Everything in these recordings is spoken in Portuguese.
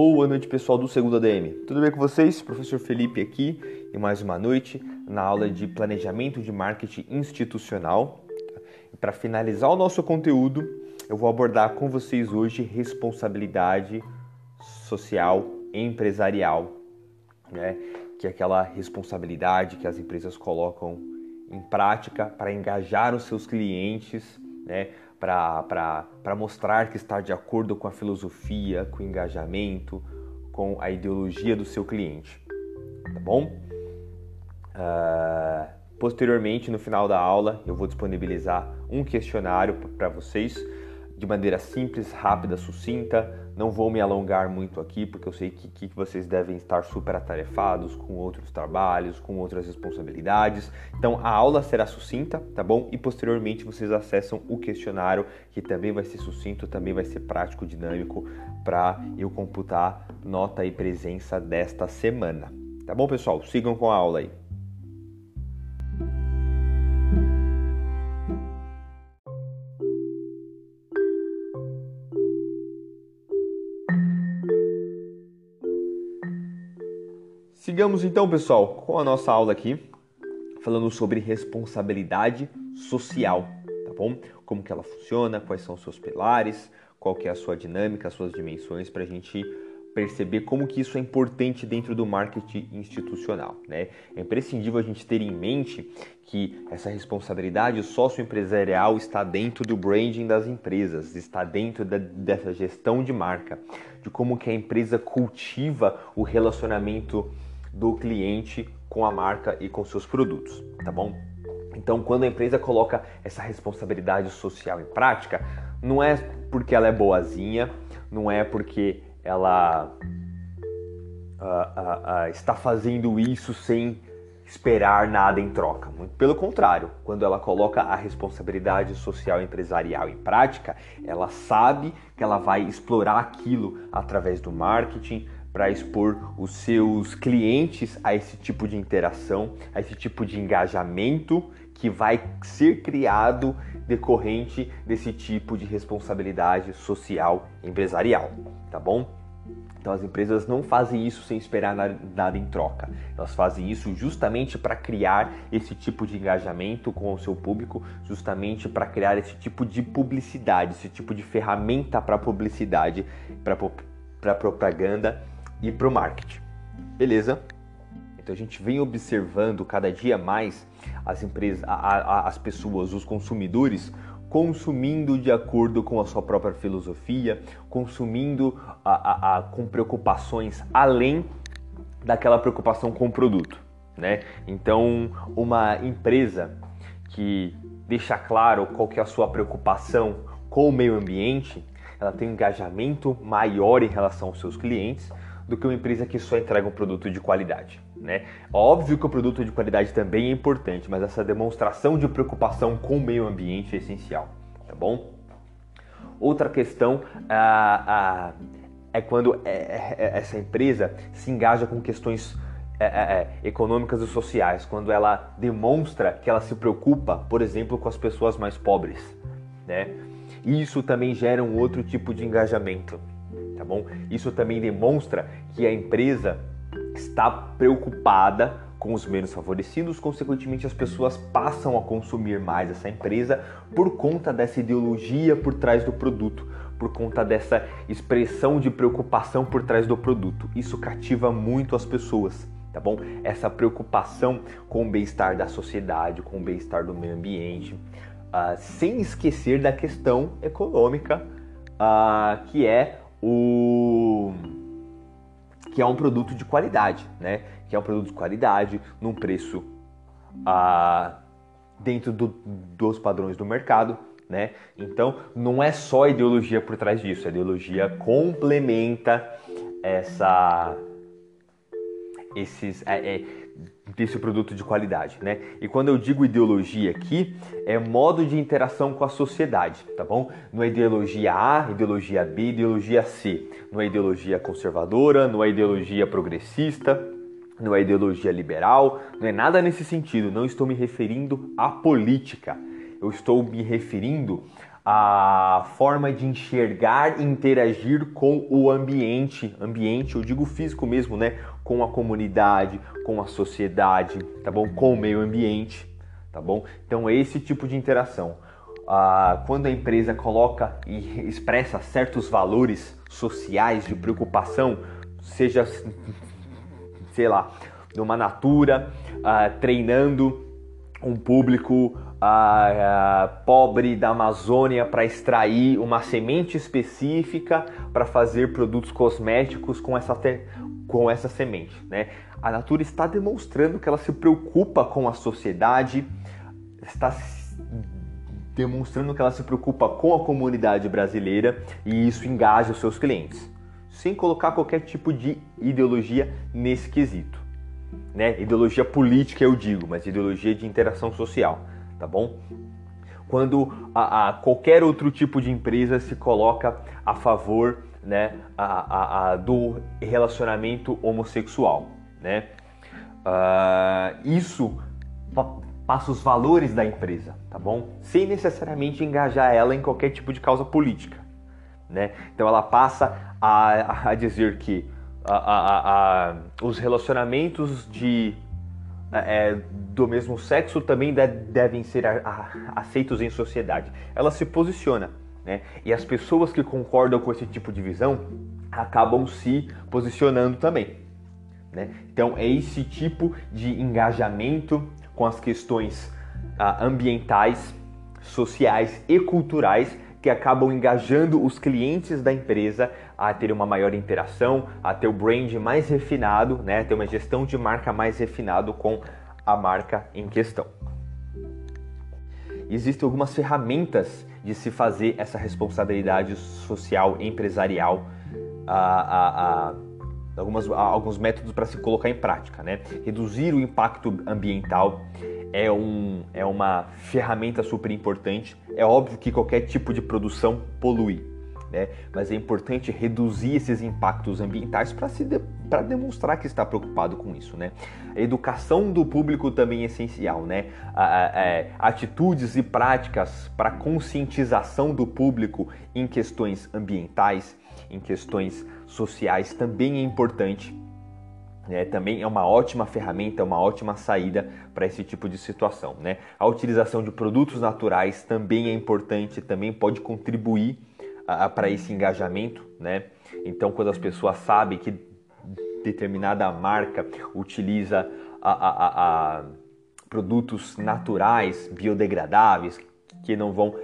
Boa noite, pessoal do Segundo ADM. Tudo bem com vocês? Professor Felipe aqui e mais uma noite na aula de Planejamento de Marketing Institucional. Para finalizar o nosso conteúdo, eu vou abordar com vocês hoje responsabilidade social empresarial, né? que é aquela responsabilidade que as empresas colocam em prática para engajar os seus clientes, né? Para mostrar que está de acordo com a filosofia, com o engajamento, com a ideologia do seu cliente. Tá bom? Uh, posteriormente, no final da aula, eu vou disponibilizar um questionário para vocês de maneira simples, rápida, sucinta, não vou me alongar muito aqui, porque eu sei que, que vocês devem estar super atarefados com outros trabalhos, com outras responsabilidades. Então a aula será sucinta, tá bom? E posteriormente vocês acessam o questionário, que também vai ser sucinto, também vai ser prático, dinâmico, para eu computar nota e presença desta semana. Tá bom, pessoal? Sigam com a aula aí. Sigamos então, pessoal, com a nossa aula aqui, falando sobre responsabilidade social, tá bom? Como que ela funciona, quais são os seus pilares, qual que é a sua dinâmica, as suas dimensões, para a gente perceber como que isso é importante dentro do marketing institucional, né? É imprescindível a gente ter em mente que essa responsabilidade socioempresarial está dentro do branding das empresas, está dentro da, dessa gestão de marca, de como que a empresa cultiva o relacionamento do cliente com a marca e com seus produtos, tá bom? Então, quando a empresa coloca essa responsabilidade social em prática, não é porque ela é boazinha, não é porque ela uh, uh, uh, está fazendo isso sem esperar nada em troca. Muito pelo contrário, quando ela coloca a responsabilidade social empresarial em prática, ela sabe que ela vai explorar aquilo através do marketing, para expor os seus clientes a esse tipo de interação, a esse tipo de engajamento que vai ser criado decorrente desse tipo de responsabilidade social empresarial, tá bom? Então as empresas não fazem isso sem esperar nada em troca. Elas fazem isso justamente para criar esse tipo de engajamento com o seu público, justamente para criar esse tipo de publicidade, esse tipo de ferramenta para publicidade, para propaganda e para o marketing. Beleza? Então a gente vem observando cada dia mais as empresas, a, a, as pessoas, os consumidores consumindo de acordo com a sua própria filosofia, consumindo a, com preocupações além daquela preocupação com o produto, né? Então uma empresa que deixa claro qual que é a sua preocupação com o meio ambiente, ela tem um engajamento maior em relação aos seus clientes do que uma empresa que só entrega um produto de qualidade. Né? Óbvio que o produto de qualidade também é importante, mas essa demonstração de preocupação com o meio ambiente é essencial, tá bom? Outra questão ah, ah, é quando é, é, é, essa empresa se engaja com questões é, é, é, econômicas e sociais, quando ela demonstra que ela se preocupa, por exemplo, com as pessoas mais pobres, né? Isso também gera um outro tipo de engajamento tá bom? Isso também demonstra que a empresa está preocupada com os menos favorecidos, consequentemente as pessoas passam a consumir mais essa empresa por conta dessa ideologia por trás do produto, por conta dessa expressão de preocupação por trás do produto. Isso cativa muito as pessoas, tá bom? Essa preocupação com o bem-estar da sociedade, com o bem-estar do meio ambiente, uh, sem esquecer da questão econômica, uh, que é o que é um produto de qualidade, né? Que é um produto de qualidade num preço ah, dentro do, dos padrões do mercado, né? Então não é só ideologia por trás disso, a ideologia complementa essa esses é, é, desse produto de qualidade, né? E quando eu digo ideologia aqui, é modo de interação com a sociedade, tá bom? Não é ideologia A, ideologia B, ideologia C. Não é ideologia conservadora, não é ideologia progressista, não é ideologia liberal, não é nada nesse sentido. Não estou me referindo à política. Eu estou me referindo a forma de enxergar e interagir com o ambiente, ambiente, eu digo físico mesmo, né? Com a comunidade, com a sociedade, tá bom? Com o meio ambiente, tá bom? Então é esse tipo de interação. Ah, quando a empresa coloca e expressa certos valores sociais de preocupação, seja, sei lá, numa natura, ah, treinando um público pobre da Amazônia para extrair uma semente específica para fazer produtos cosméticos com essa, te, com essa semente. Né? A Natura está demonstrando que ela se preocupa com a sociedade, está demonstrando que ela se preocupa com a comunidade brasileira e isso engaja os seus clientes, sem colocar qualquer tipo de ideologia nesse quesito. Né? Ideologia política eu digo, mas ideologia de interação social tá bom? Quando a, a qualquer outro tipo de empresa se coloca a favor né, a, a, do relacionamento homossexual, né? Uh, isso passa os valores da empresa, tá bom? Sem necessariamente engajar ela em qualquer tipo de causa política, né? Então ela passa a, a dizer que a, os relacionamentos de é, do mesmo sexo também devem ser aceitos em sociedade. Ela se posiciona, né? E as pessoas que concordam com esse tipo de visão acabam se posicionando também. Né? Então é esse tipo de engajamento com as questões ah, ambientais, sociais e culturais que acabam engajando os clientes da empresa a ter uma maior interação, a ter o brand mais refinado, né, ter uma gestão de marca mais refinado com a marca em questão. Existem algumas ferramentas de se fazer essa responsabilidade social empresarial, a, a, a algumas, alguns métodos para se colocar em prática. Né? Reduzir o impacto ambiental é, um, é uma ferramenta super importante. É óbvio que qualquer tipo de produção polui, né? Mas é importante reduzir esses impactos ambientais para de, demonstrar que está preocupado com isso, né? A educação do público também é essencial, né? É, atitudes e práticas para conscientização do público em questões ambientais, em questões sociais também é importante. É, também é uma ótima ferramenta, uma ótima saída para esse tipo de situação. Né? A utilização de produtos naturais também é importante, também pode contribuir para esse engajamento, né? Então, quando as pessoas sabem que determinada marca utiliza a, a, a, produtos naturais, biodegradáveis, que não vão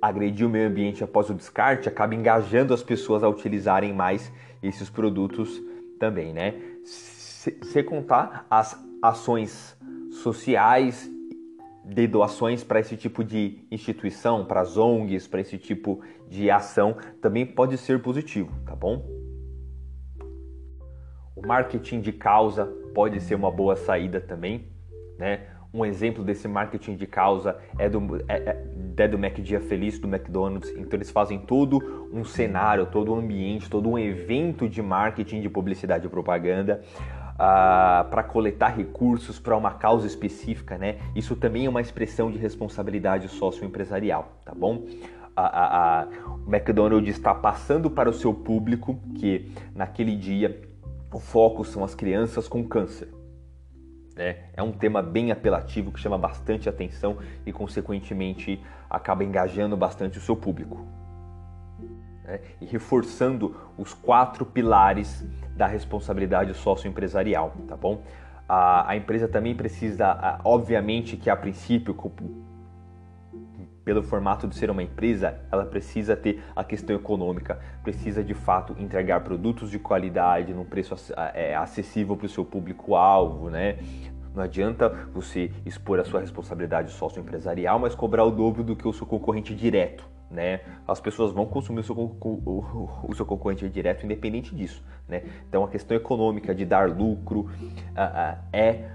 agredir o meio ambiente após o descarte, acaba engajando as pessoas a utilizarem mais esses produtos também, né? Se, contar as ações sociais de doações para esse tipo de instituição, para as ONGs, para esse tipo de ação, também pode ser positivo, tá bom? O marketing de causa pode ser uma boa saída também, né? Um exemplo desse marketing de causa é do, é, é, é do Mac Dia Feliz, do McDonald's. Então eles fazem todo um cenário, todo um ambiente, todo um evento de marketing, de publicidade e propaganda ah, para coletar recursos para uma causa específica, né? Isso também é uma expressão de responsabilidade socioempresarial, tá bom? A, a, a, o McDonald's está passando para o seu público que naquele dia o foco são as crianças com câncer. Né? É um tema bem apelativo que chama bastante atenção e, consequentemente, acaba engajando bastante o seu público. Né? E reforçando os quatro pilares da responsabilidade socioempresarial, tá bom? A, a empresa também precisa, obviamente, que a princípio, pelo formato de ser uma empresa, ela precisa ter a questão econômica, precisa de fato entregar produtos de qualidade num preço é, acessível para o seu público-alvo, né? Não adianta você expor a sua responsabilidade socioempresarial, mas cobrar o dobro do que o seu concorrente direto né? As pessoas vão consumir o seu, o seu concorrente direto independente disso, né? Então a questão econômica de dar lucro uh, uh, é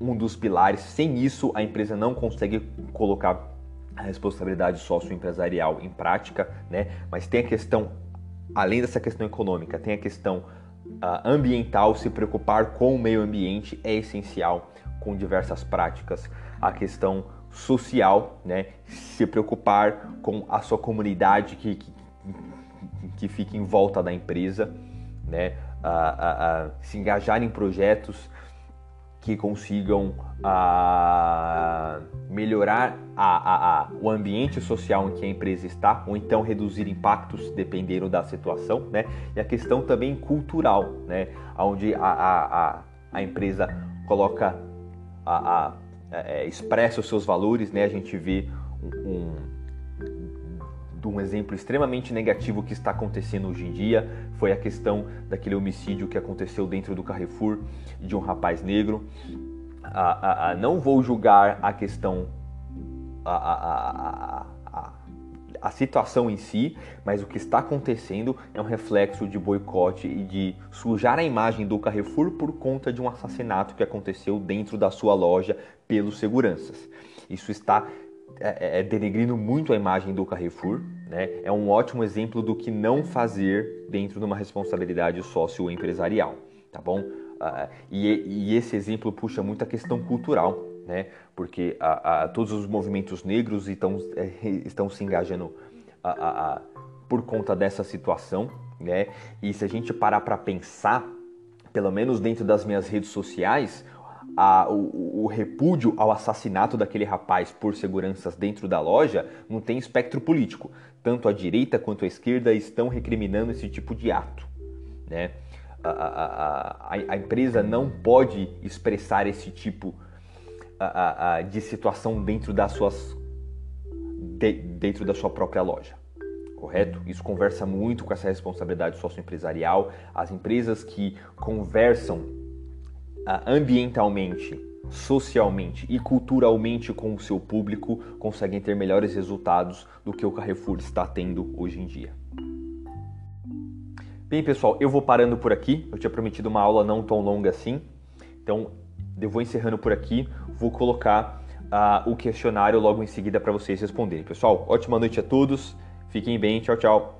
um dos pilares. Sem isso, a empresa não consegue colocar a responsabilidade socioempresarial em prática, né? Mas tem a questão, além dessa questão econômica, tem a questão uh, ambiental, se preocupar com o meio ambiente é essencial, com diversas práticas. A questão social, né? Se preocupar com a sua comunidade que, que, que fica em volta da empresa, né? A, se engajar em projetos que consigam a, melhorar a, a, o ambiente social em que a empresa está, ou então reduzir impactos dependendo da situação, né? E a questão também cultural, né? Onde a, a, a, empresa coloca, a, a, é, expressa os seus valores, né? A gente vê um, um, um exemplo extremamente negativo que está acontecendo hoje em dia, foi a questão daquele homicídio que aconteceu dentro do Carrefour de um rapaz negro. A, a, a não vou julgar a questão, a, a, situação em si, mas o que está acontecendo é um reflexo de boicote e de sujar a imagem do Carrefour por conta de um assassinato que aconteceu dentro da sua loja pelos seguranças. Isso está é, é, é, denegrindo muito a imagem do Carrefour, né? É um ótimo exemplo do que não fazer dentro de uma responsabilidade socioempresarial, tá bom? Uh, e, e, esse exemplo puxa muito a questão cultural, né? Porque a, a, todos os movimentos negros estão, é, estão se engajando a, por conta dessa situação, né? E se a gente parar para pensar, pelo menos dentro das minhas redes sociais, a, o, o, repúdio ao assassinato daquele rapaz por seguranças dentro da loja não tem espectro político. Tanto a direita quanto a esquerda estão recriminando esse tipo de ato. Né? A, a, a, a empresa não pode expressar esse tipo de situação dentro das suas de, dentro da sua própria loja correto? Isso conversa muito com essa responsabilidade socioempresarial. As empresas que conversam ambientalmente, socialmente e culturalmente com o seu público conseguem ter melhores resultados do que o Carrefour está tendo hoje em dia. Bem, pessoal, eu vou parando por aqui. Eu tinha prometido uma aula não tão longa assim. Então, eu vou encerrando por aqui. Vou colocar uh, o questionário logo em seguida para vocês responderem. Pessoal, ótima noite a todos. Fiquem bem. Tchau, tchau.